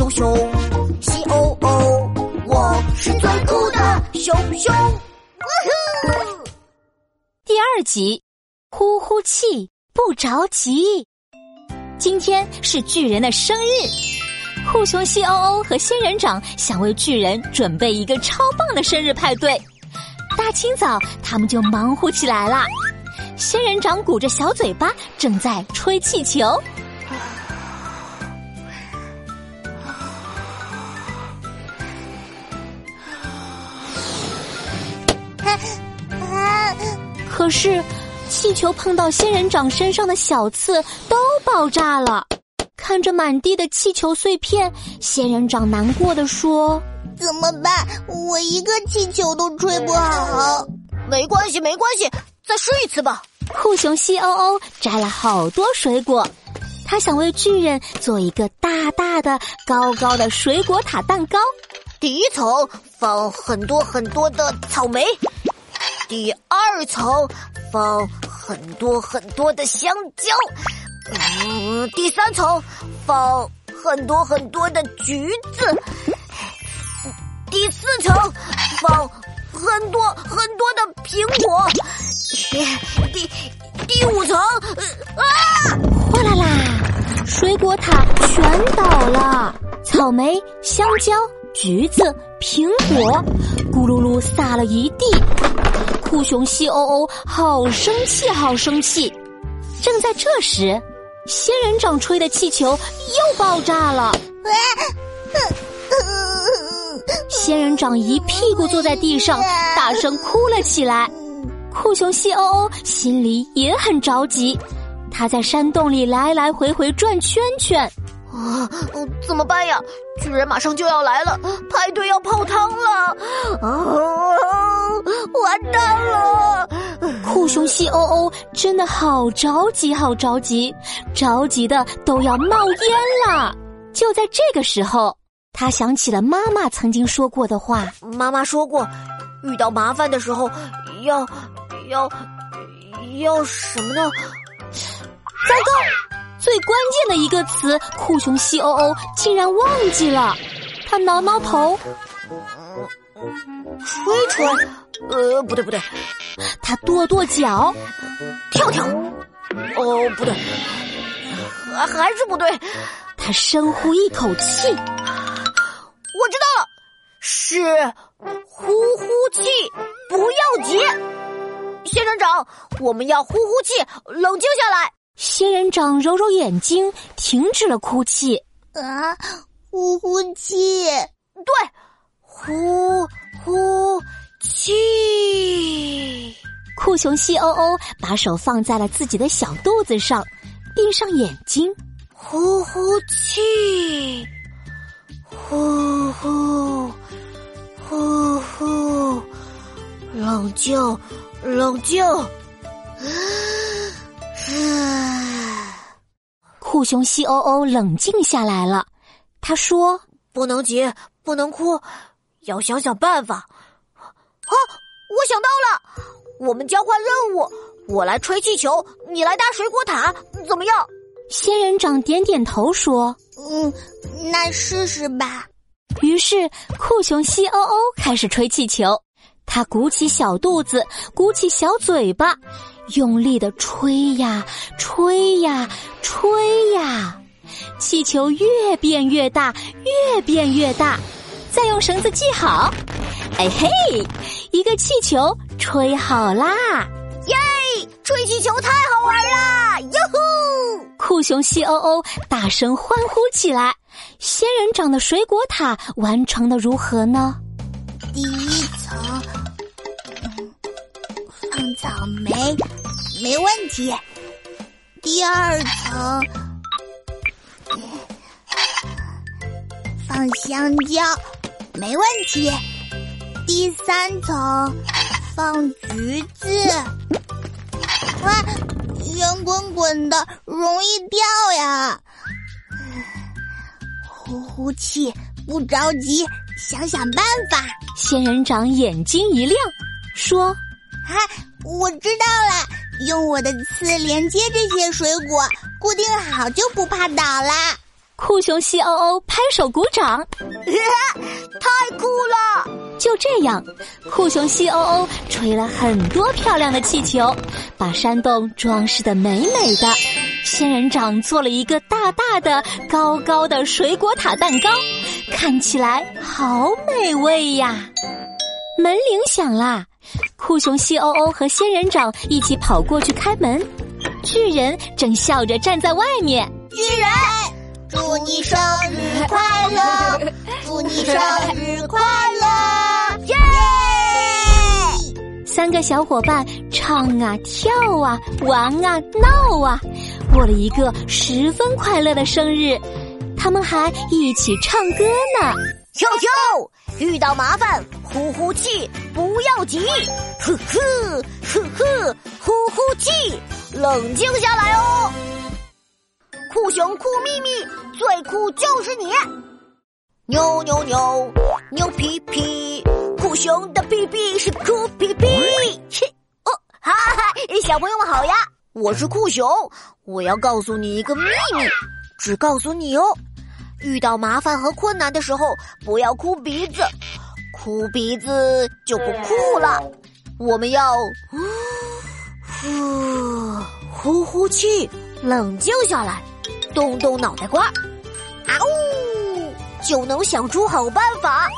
熊熊，C O O，我是最酷的熊熊。第二集，呼呼气不着急。今天是巨人的生日，酷熊 C O O 和仙人掌想为巨人准备一个超棒的生日派对。大清早，他们就忙活起来了。仙人掌鼓着小嘴巴，正在吹气球。可是，气球碰到仙人掌身上的小刺都爆炸了。看着满地的气球碎片，仙人掌难过的说：“怎么办？我一个气球都吹不好。”没关系，没关系，再试一次吧。酷熊西欧欧摘了好多水果，他想为巨人做一个大大的、高高的水果塔蛋糕。第一层放很多很多的草莓，第二层放很多很多的香蕉，嗯，第三层放很多很多的橘子，第四层放。很多很多的苹果，第第五层啊！哗啦啦，水果塔全倒了，草莓、香蕉、橘子、苹果，咕噜噜撒了一地。酷熊西欧欧好生气，好生气！正在这时，仙人掌吹的气球又爆炸了。仙人掌一屁股坐在地上，大声哭了起来。酷熊西欧欧心里也很着急，他在山洞里来来回回转圈圈。啊，怎么办呀？巨人马上就要来了，派对要泡汤了！啊，熊西欧欧真的好着急，好着急，着急的都要冒烟了。就在这个时候。他想起了妈妈曾经说过的话。妈妈说过，遇到麻烦的时候，要要要什么呢？糟糕！最关键的一个词，酷熊西欧欧竟然忘记了。他挠挠头，吹吹，呃，不对不对。他跺跺脚，跳跳。哦，不对，还还是不对。他深呼一口气。我知道了，是呼呼气，不要急。仙人掌，我们要呼呼气，冷静下来。仙人掌揉揉眼睛，停止了哭泣。啊，呼呼气，对，呼呼气。酷熊西欧欧把手放在了自己的小肚子上，闭上眼睛，呼呼气。呼呼呼呼，冷静，冷静。酷熊西欧欧冷静下来了，他说：“不能急，不能哭，要想想办法。”啊，我想到了，我们交换任务，我来吹气球，你来搭水果塔，怎么样？仙人掌点点头说：“嗯，那试试吧。”于是酷熊西欧欧开始吹气球，他鼓起小肚子，鼓起小嘴巴，用力的吹呀吹呀吹呀，气球越变越大，越变越大。再用绳子系好，哎嘿，一个气球吹好啦！耶，吹气球太好玩啦！哟吼！酷熊西欧欧大声欢呼起来。仙人掌的水果塔完成的如何呢？第一层放草莓，没问题。第二层放香蕉，没问题。第三层放橘子，哇，圆滚滚的，容易掉呀。呼呼气，不着急，想想办法。仙人掌眼睛一亮，说：“啊，我知道了，用我的刺连接这些水果，固定好就不怕倒啦。”酷熊西欧欧拍手鼓掌，太酷了！就这样，酷熊西欧欧吹了很多漂亮的气球，把山洞装饰的美美的。仙人掌做了一个大大的、高高的水果塔蛋糕，看起来好美味呀！门铃响啦，酷熊西欧欧和仙人掌一起跑过去开门。巨人正笑着站在外面。巨人，祝你生日快乐！祝你生日快乐！三个小伙伴唱啊跳啊玩啊闹啊，过了一个十分快乐的生日。他们还一起唱歌呢。啾啾，遇到麻烦呼呼气，不要急，呵呵呵呵，呼呼气，冷静下来哦。酷熊酷咪咪，最酷就是你！扭扭扭，扭屁屁，酷熊的屁屁是酷屁屁。切哦，哈哈，小朋友们好呀，我是酷熊，我要告诉你一个秘密，只告诉你哦。遇到麻烦和困难的时候，不要哭鼻子，哭鼻子就不酷了。我们要呼呼呼气，冷静下来，动动脑袋瓜，啊呜，就能想出好办法。